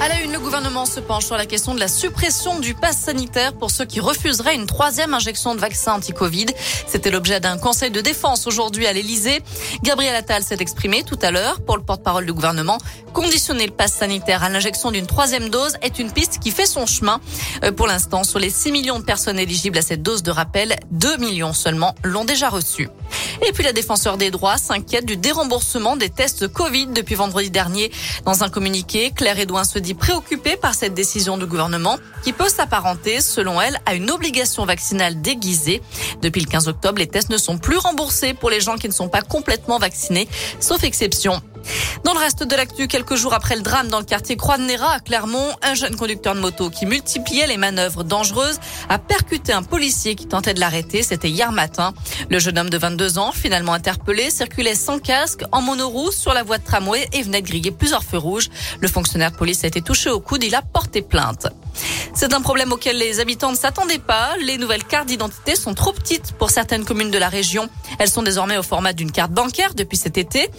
À la une, le gouvernement se penche sur la question de la suppression du pass sanitaire pour ceux qui refuseraient une troisième injection de vaccin anti-Covid. C'était l'objet d'un conseil de défense aujourd'hui à l'Elysée. Gabriel Attal s'est exprimé tout à l'heure pour le porte-parole du gouvernement. Conditionner le pass sanitaire à l'injection d'une troisième dose est une piste qui fait son chemin. Euh, pour l'instant, sur les 6 millions de personnes éligibles à cette dose de rappel, 2 millions seulement l'ont déjà reçue. Et puis la défenseur des droits s'inquiète du déremboursement des tests Covid depuis vendredi dernier. Dans un communiqué, Claire Edouin se dit préoccupée par cette décision du gouvernement qui peut s'apparenter, selon elle, à une obligation vaccinale déguisée. Depuis le 15 octobre, les tests ne sont plus remboursés pour les gens qui ne sont pas complètement vaccinés, sauf exception. Dans le reste de l'actu, quelques jours après le drame dans le quartier Croix-de-Néra à Clermont, un jeune conducteur de moto qui multipliait les manœuvres dangereuses a percuté un policier qui tentait de l'arrêter. C'était hier matin. Le jeune homme de 22 ans, finalement interpellé, circulait sans casque, en monoroue, sur la voie de tramway et venait de griller plusieurs feux rouges. Le fonctionnaire de police a été touché au coude. Il a porté plainte. C'est un problème auquel les habitants ne s'attendaient pas. Les nouvelles cartes d'identité sont trop petites pour certaines communes de la région. Elles sont désormais au format d'une carte bancaire depuis cet été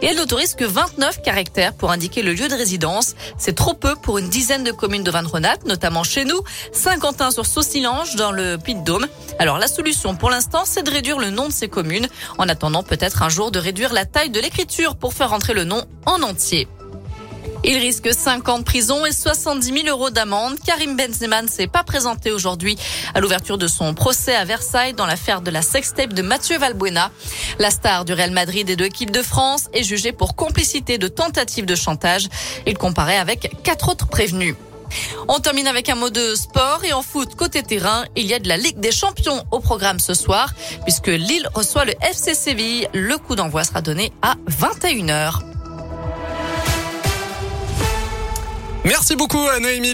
et elles n'autorisent que 29 caractères pour indiquer le lieu de résidence. C'est trop peu pour une dizaine de communes de Vannes-Rhône-Alpes, notamment chez nous, Saint-Quentin sur Saucillange dans le Puy-de-Dôme. Alors la solution pour l'instant, c'est de réduire le nom de ces communes en attendant peut-être un jour de réduire la taille de l'écriture pour faire entrer le nom en entier. Il risque 5 ans de prison et 70 000 euros d'amende. Karim Benzema ne s'est pas présenté aujourd'hui à l'ouverture de son procès à Versailles dans l'affaire de la sextape de Mathieu Valbuena. La star du Real Madrid et de l'équipe de France est jugée pour complicité de tentative de chantage. Il comparait avec quatre autres prévenus. On termine avec un mot de sport et en foot côté terrain, il y a de la Ligue des Champions au programme ce soir puisque Lille reçoit le FC Séville. Le coup d'envoi sera donné à 21h. Merci beaucoup, Noémie.